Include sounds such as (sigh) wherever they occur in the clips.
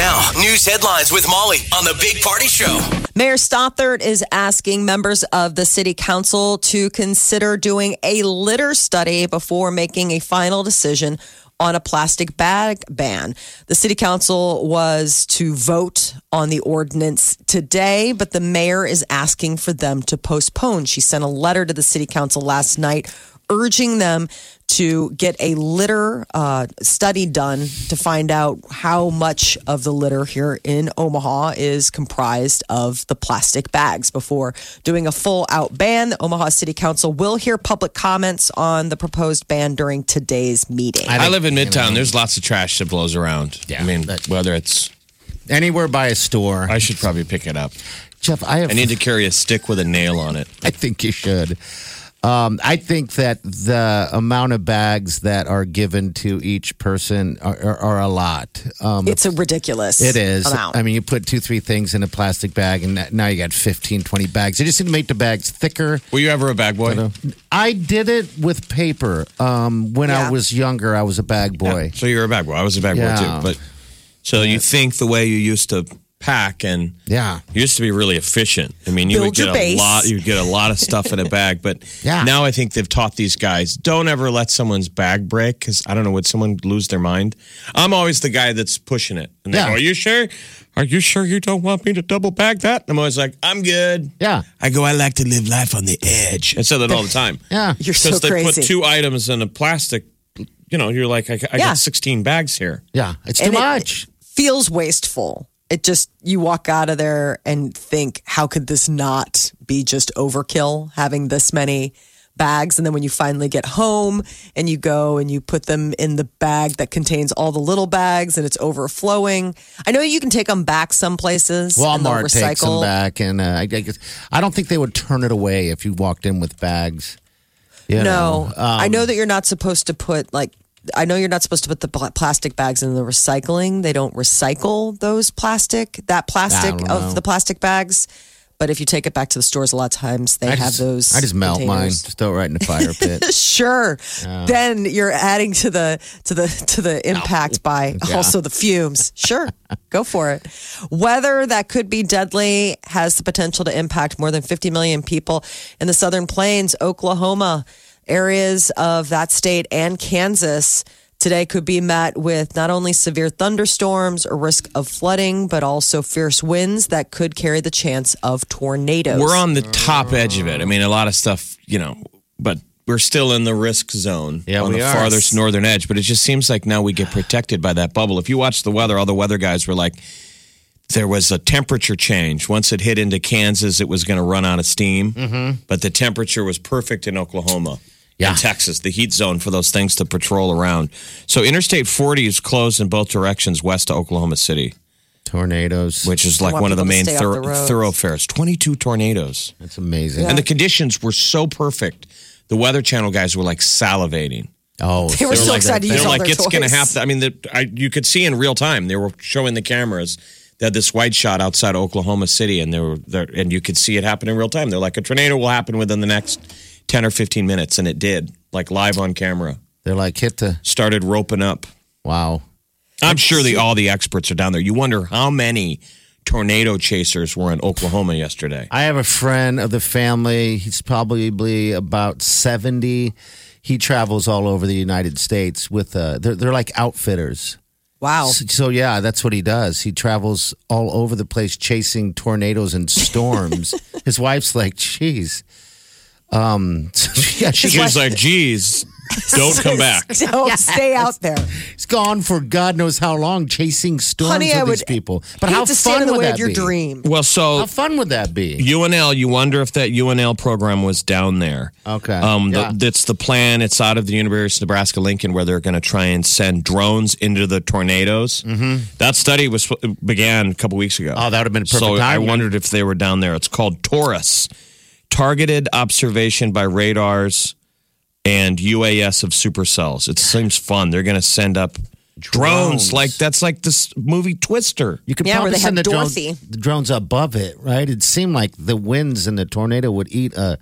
Now, news headlines with Molly on the Big Party Show. Mayor Stothert is asking members of the city council to consider doing a litter study before making a final decision on a plastic bag ban. The city council was to vote on the ordinance today, but the mayor is asking for them to postpone. She sent a letter to the city council last night urging them to get a litter uh, study done to find out how much of the litter here in Omaha is comprised of the plastic bags before doing a full out ban. The Omaha City Council will hear public comments on the proposed ban during today's meeting. I live in Midtown. There's lots of trash that blows around. Yeah. I mean, whether it's, Anywhere by a store. I should probably pick it up. Jeff, I have. I need to carry a stick with a nail on it. I think you should. Um, I think that the amount of bags that are given to each person are, are, are a lot. Um, it's a ridiculous it is. amount. I mean, you put two, three things in a plastic bag, and now you got 15, 20 bags. They just need to make the bags thicker. Were you ever a bag boy? I did it with paper. Um, when Yeah. I was younger, I was a bag boy. So you're a bag boy. I was a bag Yeah. boy too. But so you think the way you used to pack and Yeah. you used to be really efficient. I mean, you Build would get a lot. you'd get a lot of stuff in a (laughs) bag. But Yeah. now I think they've taught these guys don't ever let someone's bag break because I don't know would someone lose their mind. I'm always the guy that's pushing it. And they Yeah. go, "Are you sure? Are you sure you don't want me to double bag that?" And I'm always like, "I'm good." Yeah. I go, I like to live life on the edge. I say that all the time. (laughs) Yeah. You're so Because they crazy. put two items in a plastic, you know, you're like, I, I Yeah. got 16 bags here. Yeah. It's too And it- much. feels wasteful. It just you walk out of there and think, how could this not be just overkill having this many bags? And then when you finally get home and you go and you put them in the bag that contains all the little bags and it's overflowing. I know you can take them back some places. Walmart takes them back, and uh, I, I, guess, I don't think they would turn it away if you walked in with bags. You No, know, um, I know that you're not supposed to put like. I know you're not supposed to put the pl- plastic bags in the recycling. They don't recycle those plastic, that plastic know. of the plastic bags. But if you take it back to the stores, a lot of times they I have just, those. I just melt mine, just throw it right in the fire pit. (laughs) Sure. Then you're adding to the to the to the impact by (laughs) Yeah. also the fumes. Sure. (laughs) Go for it. Weather that could be deadly has the potential to impact more than 50 million people in the southern plains, Oklahoma, areas of that state and Kansas. Today could be met with not only severe thunderstorms or risk of flooding, but also fierce winds that could carry the chance of tornadoes. We're on the top edge of it. I mean, a lot of stuff, you know, but we're still in the risk zone Yeah, on we the are. farthest northern edge. But it just seems like now we get (sighs) protected by that bubble. If you watch the weather, all the weather guys were like, there was a temperature change. Once it hit into Kansas, it was going to run out of steam. Mm-hmm. But the temperature was perfect in Oklahoma. Yeah. In Texas, the heat zone for those things to patrol around. So Interstate 40 is closed in both directions west to Oklahoma City, Tornadoes, which is like one of the main thor- the thoroughfares. 22 tornadoes. that's amazing. And the conditions were so perfect. The Weather Channel guys were like salivating. oh, They were so like, excited They're like, their it's going to happen. I mean, the, I, you could see in real time. They were showing the cameras. They had this white shot outside Oklahoma City, and they were there, and you could see it happen in real time. They're like, a tornado will happen within the next ten or fifteen minutes, and it did, like live on camera. They're like hit the Started roping up. wow. I'm sure the all the experts are down there. You wonder how many tornado chasers were in Oklahoma yesterday. I have a friend of the family. He's probably about seventy. He travels all over the United States with. Uh, they're they're like outfitters. Wow. So, so yeah, that's what he does. He travels all over the place chasing tornadoes and storms. (laughs) His wife's like, "Geez." Um, (laughs) yeah, she She's like, geez, (laughs) Don't come back. Don't stay out there. He's gone for God knows how long, chasing storms Honey, with I these would people. But how to fun would that your be? dream. Well, so How fun would that be? UNL, you wonder if that UNL program was down there. Okay. Um, Yeah. the, that's the plan. It's out of the University of Nebraska Lincoln, where they're going to try and send drones into the tornadoes. Mm-hmm. That study was began a couple weeks ago. Oh, that would have been perfect So I wondered if they were down there. It's called TORUS, targeted observation by radars and UAS of supercells. It seems fun. They're going to send up drones. Drones. like that's like this movie Twister. You could Yeah, where probably they send have the Dorothy. drones, the drones above it, right? It seemed like the winds and the tornado would eat a.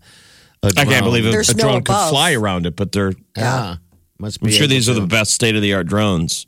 a I can't drone. believe a, There's a no drone could fly around it, but they're Yeah, must be. I'm sure able these are to. the best state of the art drones.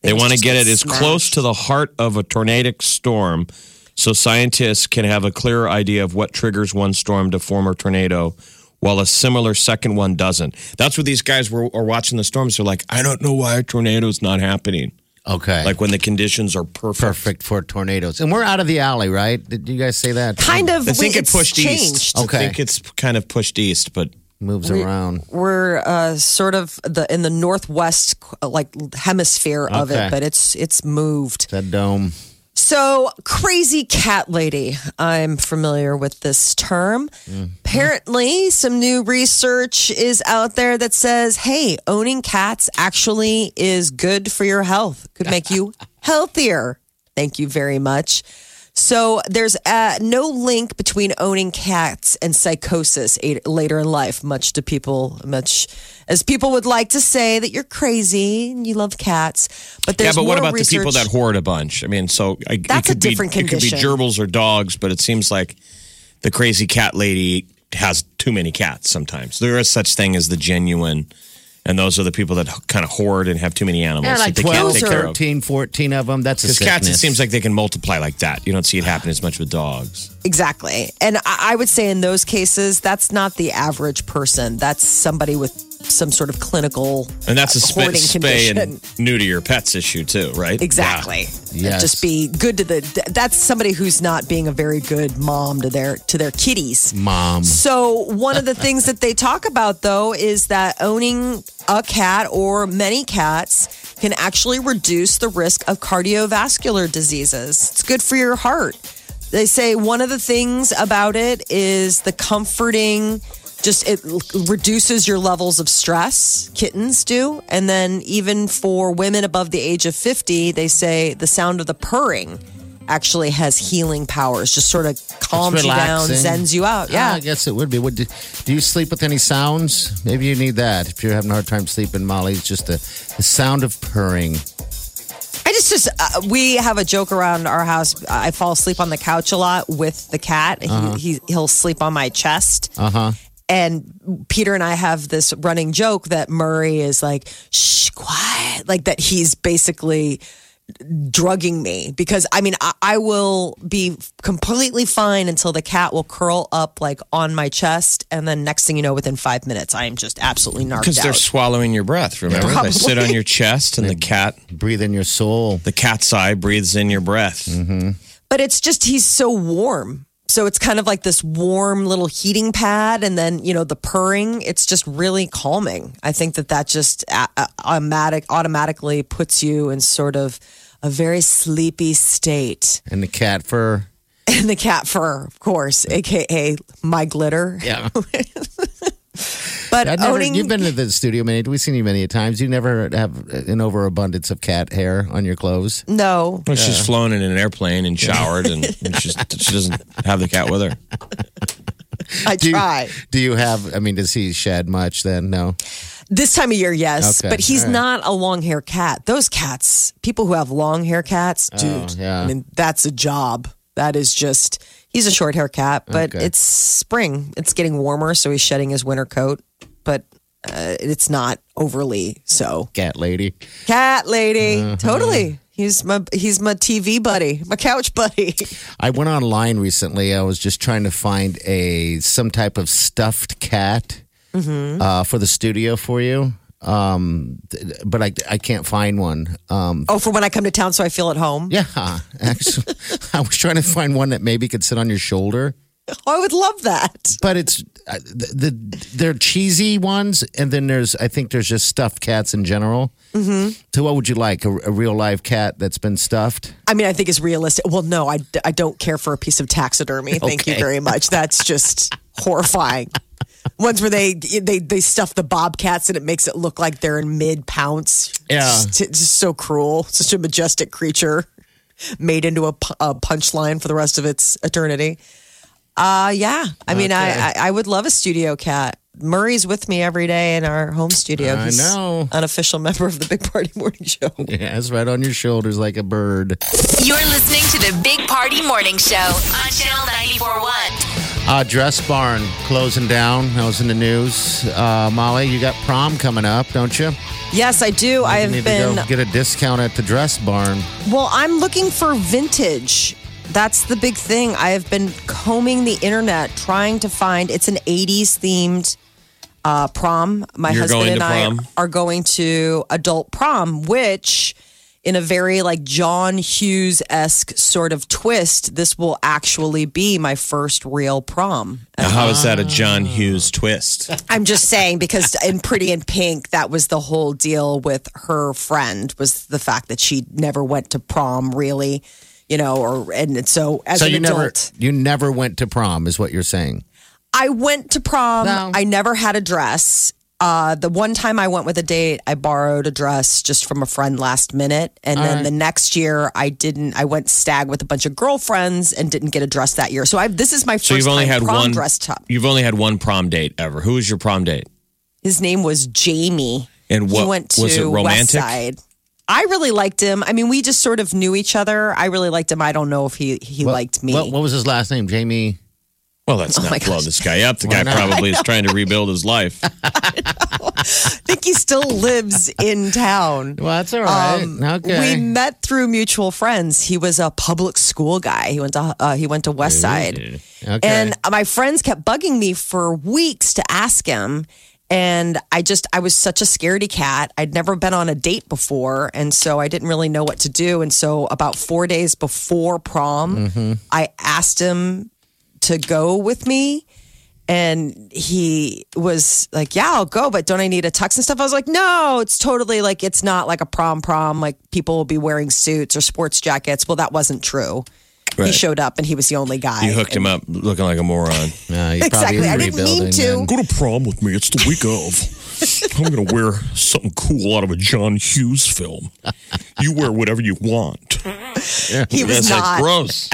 They Things want to just get get it as close to the heart of a tornadic storm so scientists can have a clearer idea of what triggers one storm to form a tornado while a similar second one doesn't. That's what these guys were are watching the storms. They're like, I don't know why a tornado's not happening. Okay. Like when the conditions are perfect. perfect for tornadoes. And we're out of the alley, right? Did you guys say that? Kind of. I think we- it pushed changed. east. Okay. I think it's kind of pushed east, but Moves around. We're uh, sort of the in the northwest uh, like hemisphere of Okay. it, but it's it's moved. That dome. So, crazy cat lady. I'm familiar with this term. Mm-hmm. Apparently, some new research is out there that says, hey, owning cats actually is good for your health, could make you (laughs) healthier. Thank you very much. So, there's uh, no link between owning cats and psychosis later in life, much to people, much as people would like to say that you're crazy and you love cats. But there's yeah, but what about the people research- that hoard a bunch? I mean, so I, That's it a could different be, It could be gerbils or dogs, but it seems like the crazy cat lady has too many cats. Sometimes there is such thing as the genuine, and those are the people that kind of hoard and have too many animals Yeah, that like they can't 12, take care of. 13, 14 of them. That's Because cats, it seems like they can multiply like that. You don't see it happen as much with dogs. Exactly. And I I would say in those cases, that's not the average person. That's somebody with some sort of clinical And that's a sp- hoarding spay condition. and new to your pets issue too, right? Exactly. Yes. Just be good to the. That's somebody who's not being a very good mom to their to their kitties. Mom. So one of the things that they talk about though is that owning a cat or many cats can actually reduce the risk of cardiovascular diseases. It's good for your heart. They say one of the things about it is the comforting just it reduces your levels of stress kittens do and then even for women above the age of 50 they say the sound of the purring actually has healing powers just sort of calms you down zens you out Yeah, I guess it would be. Would do, do you sleep with any sounds? Maybe you need that if you're having a hard time sleeping, Molly. It's just the, the sound of purring. I just, just uh, we have a joke around our house. I fall asleep on the couch a lot with the cat. He, he he'll sleep on my chest. Uh huh. And Peter and I have this running joke that Murray is like, shh, quiet. Like that he's basically drugging me because I mean, I, I will be completely fine until the cat will curl up like on my chest. And then next thing you know, within five minutes, I am just absolutely narked Because they're out. swallowing your breath. Remember, they sit on your chest, and the cat, Breathe in your soul. the cat's eye, breathes in your breath. Mm-hmm. but it's just he's so warm. So it's kind of like this warm little heating pad, and then you know the purring. It's just really calming. I think that that just automatic automatically puts you in sort of a very sleepy state. And the cat fur. (laughs) And the cat fur, of course, aka my glitter. Yeah. (laughs) But I've never, owning, you've been to the studio many. We've seen you many times. You never have an overabundance of cat hair on your clothes. no, Well, she's flown in an airplane and showered, and, (laughs) and she's, she doesn't have the cat with her. I Do you, do you have? I mean, does he shed much? Then no. This time of year, yes, Okay, but he's all right. not a long hair cat. Those cats, people who have long hair cats, oh, dude, Oh, yeah. I mean, that's a job. That is just, he's a short hair cat, but Okay. it's spring. It's getting warmer, so he's shedding his winter coat, but uh, it's not overly so. Cat lady. Cat lady, Uh-huh. totally. He's my he's my TV buddy, my couch buddy. (laughs) I went online recently. I was just trying to find a some type of stuffed cat Mm-hmm. uh, for the studio for you, um, but I I can't find one. Um, Oh, for when I come to town, so I feel at home. yeah, (laughs) actually, (laughs) I was trying to find one that maybe could sit on your shoulder. I would love that. but it's uh, the, the they're cheesy ones, and then there's I think there's just stuffed cats in general. Mm-hmm. So what would you like? A, a real live cat that's been stuffed? I mean, I think it's realistic. Well, no, I, I don't care for a piece of taxidermy. Thank you very much. That's just (laughs) horrifying. Ones where they they they stuff the bobcats and it makes it look like they're in mid pounce. Yeah. it's, it's just so cruel. Such a majestic creature made into a, a punchline for the rest of its eternity. Uh yeah. I mean, I, I I would love a studio cat. Murray's with me every day in our home studio. I He's know. Unofficial member of the Big Party Morning Show. (laughs) Yeah, it's right on your shoulders like a bird. You're listening to the Big Party Morning Show on Channel 94.1. Uh, Dress Barn closing down. That was in the news. Uh, Molly, you got prom coming up, don't you? Yes, I do. I you have been to go get a discount at the Dress Barn. Well, I'm looking for vintage. That's the big thing. I have been combing the internet trying to find. It's an 80s themed uh, prom. My You're husband and I prom? are going to adult prom, which, in a very like John Hughes esque sort of twist, this will actually be my first real prom. Now, how is that a John Hughes twist? I'm just saying because in Pretty in Pink, that was the whole deal with her friend was the fact that she never went to prom really, you know, or and so as So an you adult, never you never went to prom, is what you're saying? I went to prom. No. I never had a dress. Uh, the one time I went with a date, I borrowed a dress just from a friend last minute, and then the next year I didn't. I went stag with a bunch of girlfriends and didn't get a dress that year. So I this is my first So you've only time had prom one dress top. You've only had one prom date ever. Who was your prom date? His name was Jamie. And what he went to was it West romantic? Side. I really liked him. I mean, we just sort of knew each other. I really liked him. I don't know if he he What- liked me. What, what was his last name? Jamie. Well, that's Oh my not blow gosh. this guy up. The guy not? probably is trying to rebuild his life. (laughs) I think he still lives in town. Well, that's all right. Um, okay. We met through mutual friends. He was a public school guy. He went to uh, he went to West Side, okay. and my friends kept bugging me for weeks to ask him. And I just I was such a scaredy cat. I'd never been on a date before, and so I didn't really know what to do. And so about four days before prom, Mm-hmm. I asked him to go with me. And he was like, Yeah, I'll go, but don't I need a tux and stuff? I was like, No, it's totally like, it's not like a prom prom. Like people will be wearing suits or sports jackets. Well, that wasn't true. He showed up and he was the only guy. You hooked him up looking like a moron. (laughs) Yeah, he probably Exactly. I didn't mean to. then. Go to prom with me. It's the week of. I'm going to wear something cool out of a John Hughes film. You wear whatever you want. He was That's not. like gross.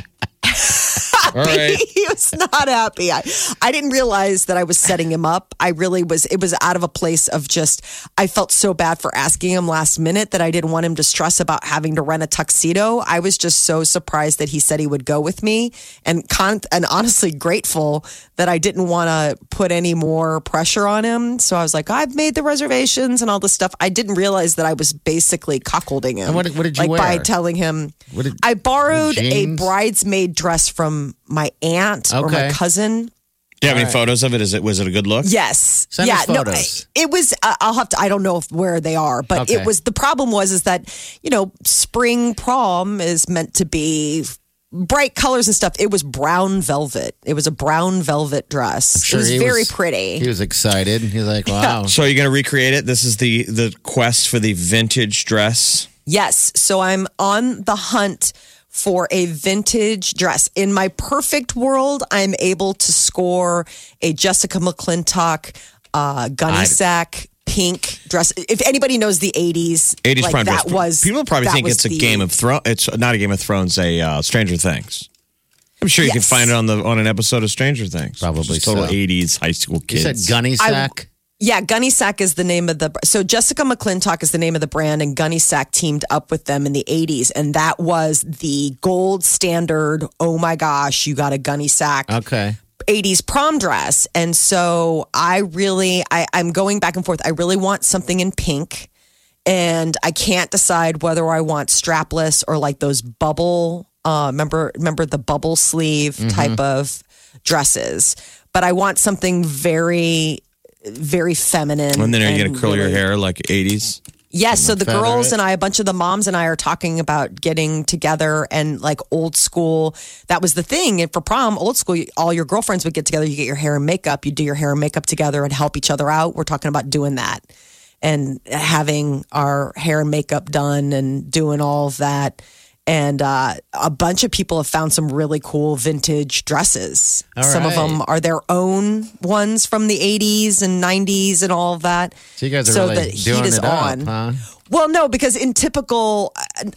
All right. (laughs) he was not happy. I, I didn't realize that I was setting him up. I really was, it was out of a place of just, I felt so bad for asking him last minute that I didn't want him to stress about having to rent a tuxedo. I was just so surprised that he said he would go with me and con- and honestly grateful that I didn't want to put any more pressure on him. So I was like, I've made the reservations and all this stuff. I didn't realize that I was basically cuckolding him. And what- what did you like by telling him, did- I borrowed a bridesmaid dress from my aunt or my cousin. Do you have any photos of it? Is it was it a good look? Yes. Send yeah. us No, photos. it was. Uh, I'll have to. I don't know if, where they are, but Okay. it was. The problem was is that you know spring prom is meant to be bright colors and stuff. It was brown velvet. It was a brown velvet dress. Sure it was he very pretty. He was excited. He's like, wow. So you're you going to recreate it? This is the the quest for the vintage dress. Yes. So I'm on the hunt for a vintage dress. In my perfect world, I'm able to score a Jessica McClintock, uh, gunny I- sack, pink dress. If anybody knows the 80s, 80s like prime that dress. was People probably think it's a the- Game of Thrones. It's not a Game of Thrones. A uh, Stranger Things. I'm sure you can find it on the on an episode of Stranger Things. Probably total so. 80s high school He kids. said gunny I- sack. Yeah, Gunne Sax is the name of the. So Jessica McClintock is the name of the brand, and Gunne Sax teamed up with them in the '80s, and that was the gold standard. Oh my gosh, you got a Gunne Sax okay. 80s prom dress. And so I really, I, I'm going back and forth. I really want something in pink. And I can't decide whether I want strapless or like those bubble, uh, remember, remember the bubble sleeve type of dresses. But I want something very, very feminine. and then are you going to curl your hair like 80s? Yes, so the feather girls and I, a bunch of the moms and I are talking about getting together and like old school. That was the thing. And for prom, old school, all your girlfriends would get together. You get your hair and makeup. You do your hair and makeup together and help each other out. We're talking about doing that and having our hair and makeup done and doing all of that. And uh, a bunch of people have found some really cool vintage dresses. All some of them are their own ones from the 80s and 90s and all of that. So you guys are so really the heat doing is it up, on. huh? Well, no, because in typical,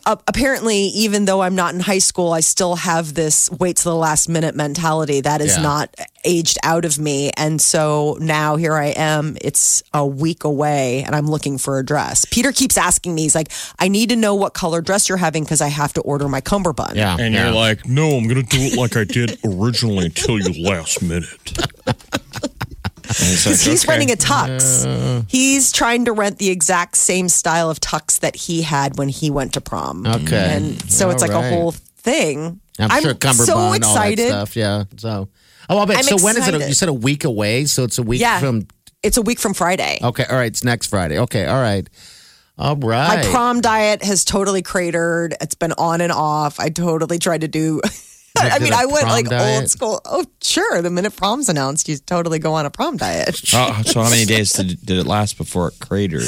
uh, apparently, even though I'm not in high school, I still have this wait till the last minute mentality that is Yeah. not aged out of me. And so now here I am. It's a week away and I'm looking for a dress. Peter keeps asking me, he's like, I need to know what color dress you're having because I have to order my cummerbund. Yeah. And yeah. you're like, no, I'm going to do it like I did originally until you last minute. (laughs) Because he's renting a tux. Mm. He's trying to rent the exact same style of tux that he had when he went to prom. Okay. And so it's All like a whole thing. I'm, sure cummerbund, so all that excited. stuff. Yeah. So, oh, I bet. I'm so when is it? You said a week away. So it's a week Yeah. from. It's a week from Friday. Okay. All right. It's next Friday. Okay. All right. All right. My prom diet has totally cratered. It's been on and off. I totally tried to do. I mean, I went like diet? old school. Oh, sure. The minute prom's announced, you totally go on a prom diet. (laughs) Oh, so how many days did, did it last before it cratered?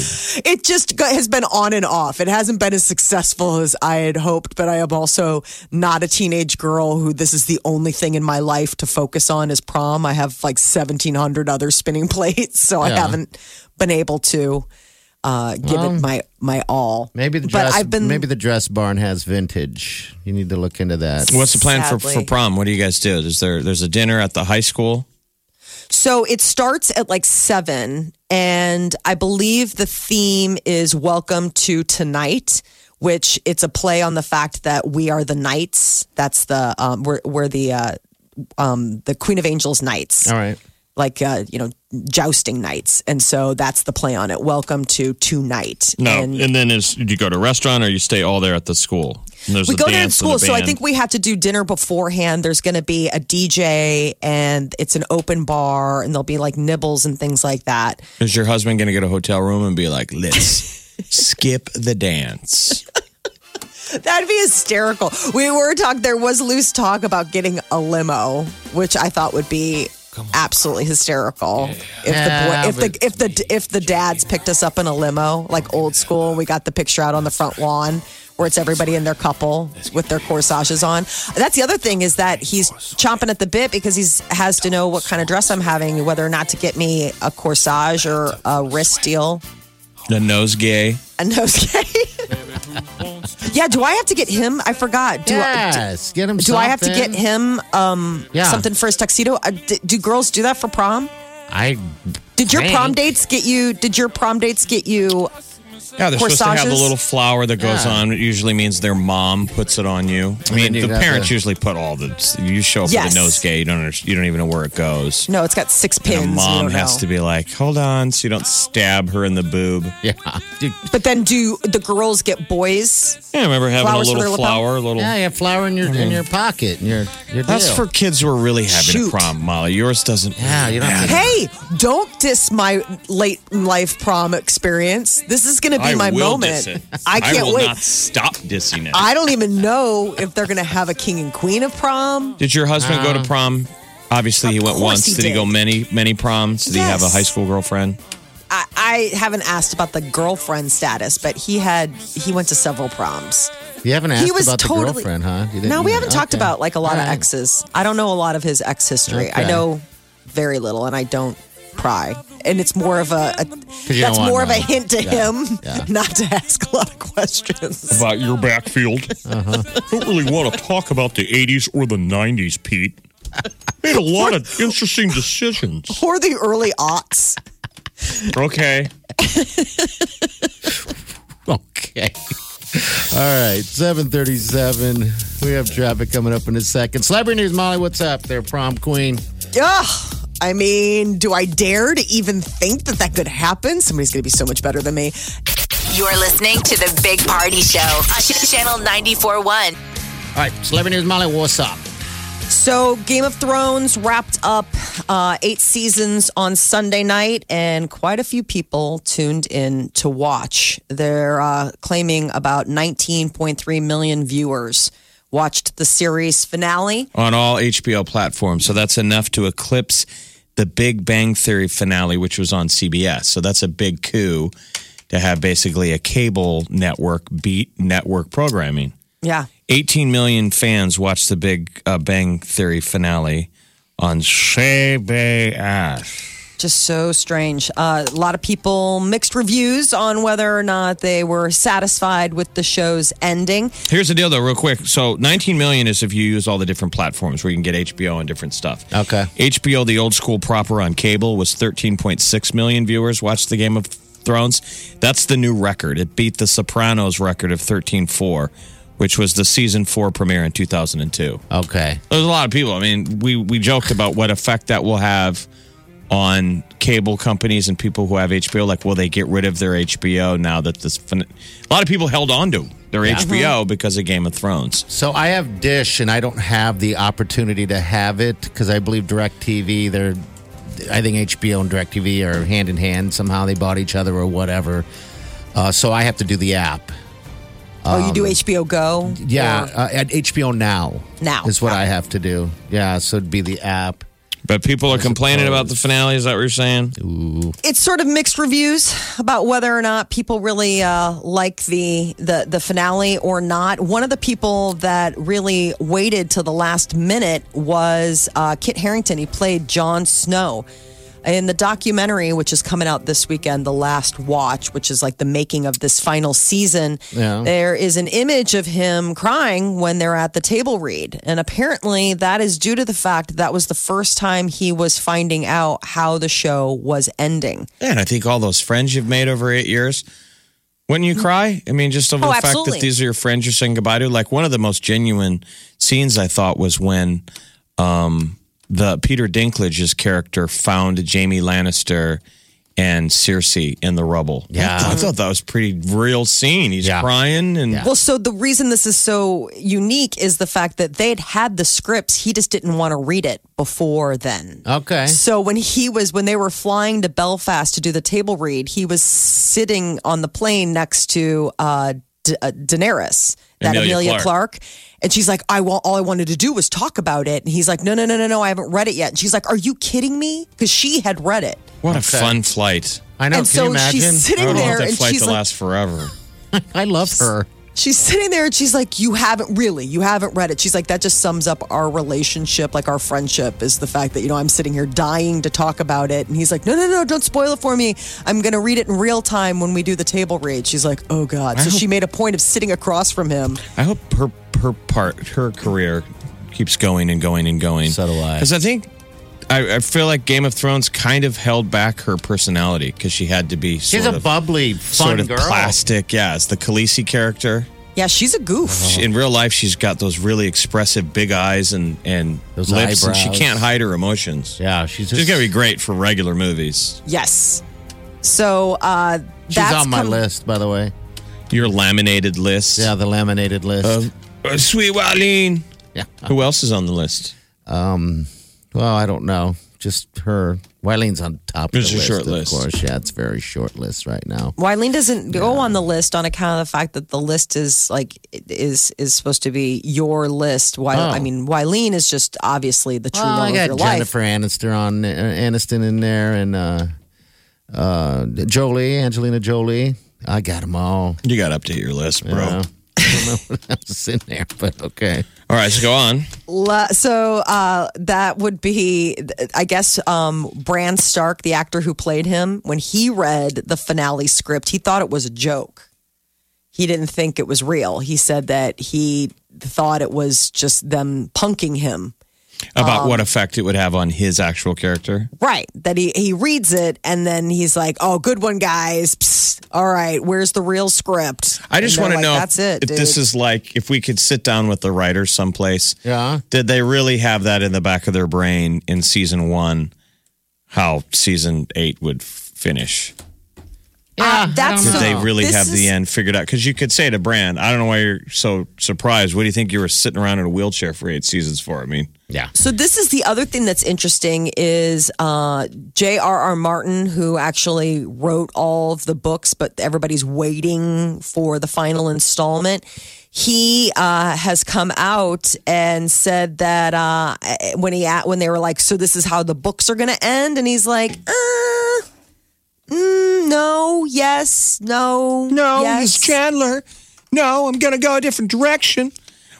It just go- has been on and off. It hasn't been as successful as I had hoped, but I am also not a teenage girl who this is the only thing in my life to focus on is prom. I have like 1,700 other spinning (laughs) plates, so I haven't been able to uh, give Well, it my, my all. Maybe the but dress. I've been maybe the dress barn has vintage. You need to look into that. What's the plan for, for prom? What do you guys do? Is there there's a dinner at the high school? So it starts at like seven, and I believe the theme is "Welcome to Tonight," which it's a play on the fact that we are the knights. That's the um, we're we're the uh, um, the Queen of Angels knights, All right. Like uh, you know jousting nights, and so that's the play on it. Welcome to tonight. No, and and, then is do you go to a restaurant or you stay all there at the school? There's we go there at school, so I think we have to do dinner beforehand. There's going to be a DJ, and it's an open bar, and there'll be like nibbles and things like that. Is your husband going to get a hotel room and be like, let's skip the dance? (laughs) That'd be hysterical. We were talking. There was loose talk about getting a limo, which I thought would be absolutely hysterical. If the boy, if but- the if the if the dads picked us up in a limo, like old school, we got the picture out on the front lawn where it's everybody in their couple with their corsages on. That's the other thing is that he's chomping at the bit because he's has to know what kind of dress I'm having, whether or not to get me a corsage or a wrist deal. A nosegay. A (laughs) nosegay. (laughs) yeah, do I have to get him? I forgot. Do I, yes. Get him. do I have to get him um, Yeah. something for his tuxedo? Uh, d- do girls do that for prom? I. Did your Think. prom dates get you? Did your prom dates get you? Yeah, they're supposed to have the little flower that goes Yeah. on. It usually means their mom puts it on you. I mean, then you the got parents the- usually put all the. You show up Yes. with a nosegay, you don't understand, you don't even know where it goes. No, it's got six pins. And a you mom don't has know. to be like, hold on, so you don't stab her in the boob. Yeah. Dude, But then, do the girls get boys? Yeah, I remember having Flowers a their little lapel? flower, a little. yeah, you have flour in your in mm-hmm. your pocket. In your your That's deal. for kids who are really having Shoot. a prom, Molly. Yours doesn't. Yeah, you don't have to- Hey, don't diss my late in life prom experience. This is going to be I my will moment. diss it. I can't will wait. not stop dissing it. I don't even know if they're going to have a king and queen of prom. Did your husband go to uh, prom? Obviously, he Of went course once. he did. he go many, many proms? Did he have a Yes. high school girlfriend? I, I haven't asked about the girlfriend status, but he had he went to several proms. You haven't asked he was about totally the girlfriend, huh? You didn't- No, we haven't talked okay. about like a lot All of right. exes. I don't know a lot of his ex history. I Okay. know very little, and I don't pry. And it's more of a, a that's more of a hint to Yeah, him, yeah. (laughs) not to ask a lot of questions. about your backfield. Uh-huh. Don't really want to talk about the 80s or the 90s, Pete. Made a lot of interesting decisions. Or the early aughts. Okay. (laughs) Okay. All right, seven thirty-seven. We have traffic coming up in a second. Celebrity news, Molly. What's up, there, prom queen? Ugh. I mean, do I dare to even think that that could happen? Somebody's going to be so much better than me. You're listening to the Big Party Show on Channel 94.1. All right, celebrity news, Molly. What's up? So, Game of Thrones wrapped up uh, eight seasons on Sunday night, and quite a few people tuned in to watch. They're uh, claiming about 19.3 million viewers watched the series finale. on all HBO platforms. So that's enough to eclipse the Big Bang Theory finale, which was on CBS. So that's a big coup to have basically a cable network beat network programming. Yeah. 18 million fans watched the Big uh, Bang Theory finale on CBS. Just so strange. Uh, a lot of people mixed reviews on whether or not they were satisfied with the show's ending. Here's the deal, though, real quick. So 19 million is if you use all the different platforms where you can get HBO and different stuff. Okay. HBO, the old school proper on cable, was 13.6 million viewers watched the Game of Thrones. That's the new record. It beat the Sopranos record of 13.4, which was the season four premiere in 2002. Okay. There's a lot of people. I mean, we we joked about what effect that will have on cable companies and people who have HBO. Like, will they get rid of their HBO now that this? fin- A lot of people held on to their HBO because of Game of Thrones. So I have Dish, and I don't have the opportunity to have it because I believe DirecTV. They're, I think HBO and DirecTV are hand in hand. Somehow they bought each other or whatever. Uh, so I have to do the app. oh, you do HBO Go? Yeah, Or- uh, at HBO Now. Now. is what I have to do. Yeah, so it'd be the app. But people are complaining about the finale. Is that what you're saying? it's sort of mixed reviews about whether or not people really uh, like the, the the finale or not. One of the people that really waited till the last minute was uh, Kit Harington. He played Jon Snow. In the documentary, which is coming out this weekend, The Last Watch, which is like the making of this final season, Yeah. there is an image of him crying when they're at the table read. And apparently, that is due to the fact that was the first time he was finding out how the show was ending. Yeah, and I think all those friends you've made over eight years. Wouldn't you cry? I mean, just over Oh, the fact absolutely. that these are your friends you're saying goodbye to. Like one of the most genuine scenes I thought was when um, the Peter Dinklage's character found Jaime Lannister and Cersei in the rubble. Yeah. I thought, I thought that was a pretty real scene. He's Yeah. crying and Well, so the reason this is so unique is the fact that they'd had the scripts. He just didn't want to read it before then. Okay. So when he was when they were flying to Belfast to do the table read, he was sitting on the plane next to uh, D- uh, Daenerys, that Emilia Emilia, Clarke. Clarke. and she's like, "I want all I wanted to do was talk about it," and he's like, "No, no, no, no, no, I haven't read it yet." And she's like, "Are you kidding me?" Because she had read it, what a fun flight. I know. and Can so you imagine? she's I sitting don't know there if that and flight she's to like, last forever. (laughs) I love her. She's sitting there and she's like, You haven't really, you haven't read it. She's like, That just sums up our relationship, like our friendship, is the fact that, you know, I'm sitting here dying to talk about it. And he's like, No, no, no, don't spoil it for me. I'm going to read it in real time when we do the table read. She's like, Oh, God. So she made a point of sitting across from him. I hope her her part her career keeps going and going and going. So do I. Because I think I, I feel like Game of Thrones kind of held back her personality because she had to be She's a of bubbly, fun sort of girl. plastic. Yeah, it's the Khaleesi character. Yeah, she's a goof. She- In real life, she's got those really expressive big eyes and and Those lips, and she can't hide her emotions. Yeah, she's just, She's gonna be great for regular movies. Yes. So uh, she's that's on my come- list, by the way. Your laminated list. Yeah, the laminated list. Uh, sweet Wileen. yeah. Who else is on the list? Um, well, I don't know. Just her. Wylene's on top of It's the a list, short of list. course. Yeah, it's a very short list right now. Wileen doesn't go on the list on account of the fact that the list is like is is supposed to be your list. Why? Oh. I mean, Wileen is just obviously the true Well, love I of got your life. Jennifer Aniston on uh, Aniston in there, and uh, uh, Jolie, Angelina Jolie. I got them all. You got to update your list, bro. Yeah. (laughs) I don't know what else is in there, but okay. All right, so go on. La- so uh, that would be, I guess, um, Bran Stark, the actor who played him, when he read the finale script, he thought it was a joke. He didn't think it was real. He said that he thought it was just them punking him. About Um, what effect it would have on his actual character. Right. That he, he reads it and then he's like, oh, good one, guys. Psst. All right. Where's the real script? I just want to like, know That's it. if this is like if we could sit down with the writers someplace. Yeah. Did they really have that in the back of their brain in season one? How season eight would finish? Yeah, I don't that's know. Did they really This have the end figured out? Because you could say to Bran, I don't know why you're so surprised. What do you think you were sitting around in a wheelchair for eight seasons for? I mean, Yeah. So this is the other thing that's interesting is uh, J.R.R. Martin, who actually wrote all of the books, but everybody's waiting for the final installment. He uh, has come out and said that uh, when he at when they were like, "So this is how the books are going to end," and he's like, uh, mm, "No, yes, no, No, yes. Chandler. No, I'm going to go a different direction.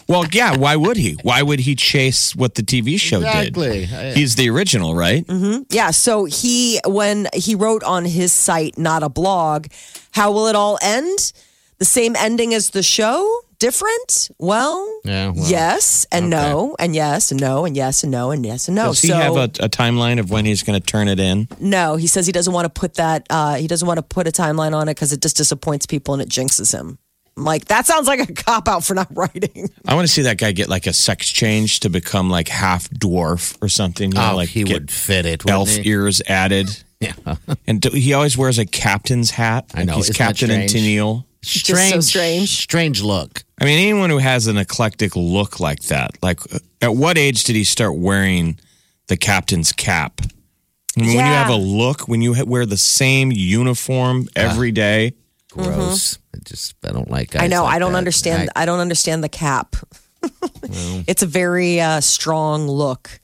Well, yeah. Why would he? Why would he chase what the TV show Exactly. did? He's the original, right? Yeah, so he when he wrote on his site, not a blog, how will it all end? The same ending as the show? Different? Well, Yeah, well, yes and no and yes and no and yes and no and yes and no. Does he so have a, a timeline of when he's going to turn it in? no, he says he doesn't want to put that. Uh, he doesn't want to put a timeline on it because it just disappoints people and it jinxes him. I'm like that sounds like a cop out for not (laughs) writing. I want to see that guy get like a sex change to become like half dwarf or something. You know, Oh, like he would fit it. elf he? ears added. (laughs) Yeah. And do- he always wears a captain's hat. I know, Like he's isn't Captain and strange? Tennille. Strange, so strange. Strange look. I mean, anyone who has an eclectic look like that, like at what age did he start wearing the captain's cap? I mean, When you have a look, when you wear the same uniform every day, Gross. I just I don't like. Mm-hmm. I know. like I don't that. understand. I, don't understand the cap. (laughs) it's a very uh, strong look.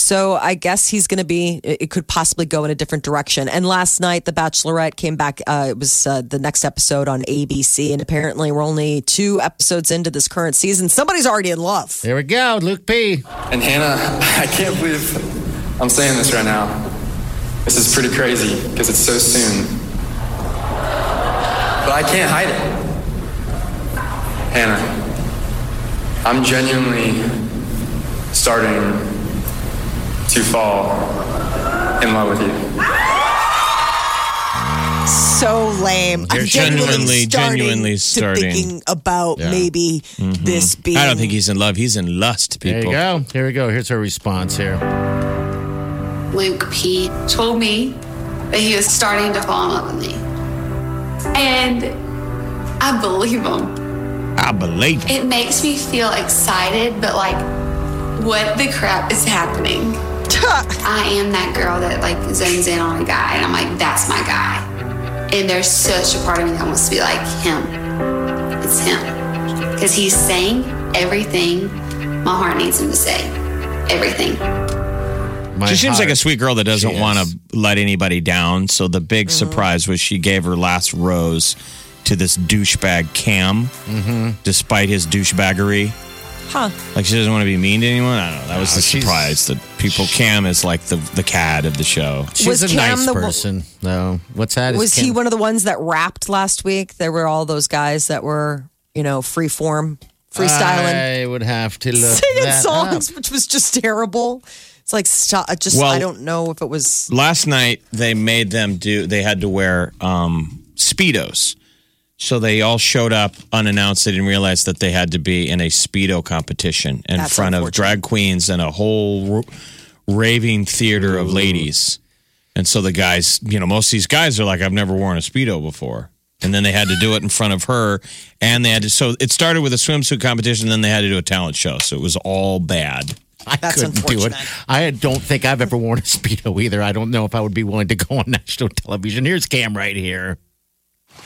So I guess he's going to be. It it could possibly go in a different direction. And last night, The Bachelorette came back. Uh, it was uh, the next episode on ABC, and apparently we're only two episodes into this current season. Somebody's already in love. There we go, Luke P. And Hannah, I can't believe I'm saying this right now. This is pretty crazy because it's so soon. But I can't hide it. Hannah, I'm genuinely starting to fall in love with you. So lame. I'm You're genuinely- starting genuinely to starting. thinking about maybe mm-hmm. this being. I don't think he's in love. He's in lust, People. There people. you go. Here we go. Here's her response here. Luke P told me that he was starting to fall in love with me. And I believe him. I believe him. It makes me feel excited, but like, what the crap is happening? (laughs) I am that girl that like zones in on a guy, and I'm like, that's my guy. And there's such a part of me that wants to be like him. It's him. Because he's saying everything my heart needs him to say. Everything. My She seems like a sweet girl that doesn't want to let anybody down. So the big Mm-hmm. surprise was she gave her last rose to this douchebag Cam, Mm-hmm. despite his douchebaggery. Huh. Like she doesn't want to be mean to anyone. I don't know. That was No, the she's- surprise that people. Cam is like the the cad of the show. She's Was a Cam nice the one- person, though. What's that? Is Was he Cam- one of the ones that rapped last week? There were all those guys that were, you know, free form, freestyling, I would have to look singing that songs, up. which was just terrible. It's like, stop. I Just, Well- I don't know if it was. Last night they made them do. They had to wear um, speedos. So they all showed up unannounced. They didn't realize that they had to be in a speedo competition in That's front of drag queens and a whole r- raving theater of ladies. And so the guys, you know, most of these guys are like, "I've never worn a speedo before." And then they had to do it in front of her, and they had to. So it started with a swimsuit competition, then they had to do a talent show. So it was all bad. I That's couldn't do it. unfortunate. I don't think I've ever worn a Speedo either. I don't know if I would be willing to go on national television. Here's Cam right here.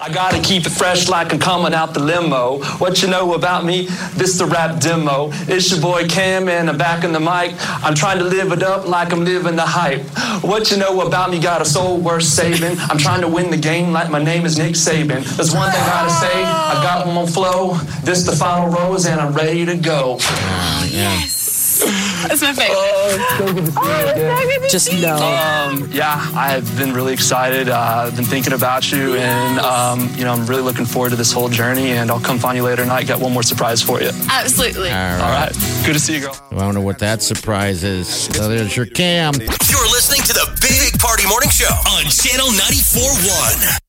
I gotta keep it fresh like I'm coming out the limo. What you know about me? This the rap demo. It's your boy Cam and I'm back in the mic. I'm trying to live it up like I'm living the hype. What you know about me? Got a soul worth saving. I'm trying to win the game like my name is Nick Saban. There's one thing I gotta say. I got one more flow. This the final rose and I'm ready to go. Ah, (laughs) That's my favorite. Just no. Um, yeah, I have been really excited. Uh, I've been thinking about you, and um, you know, I'm really looking forward to this whole journey. And I'll come find you later tonight. Got one more surprise for you. Absolutely. All All right. right, good to see you, girl. I wonder what that surprise is. So there's your Cam. You're listening to the Big Party Morning Show on Channel 94.1.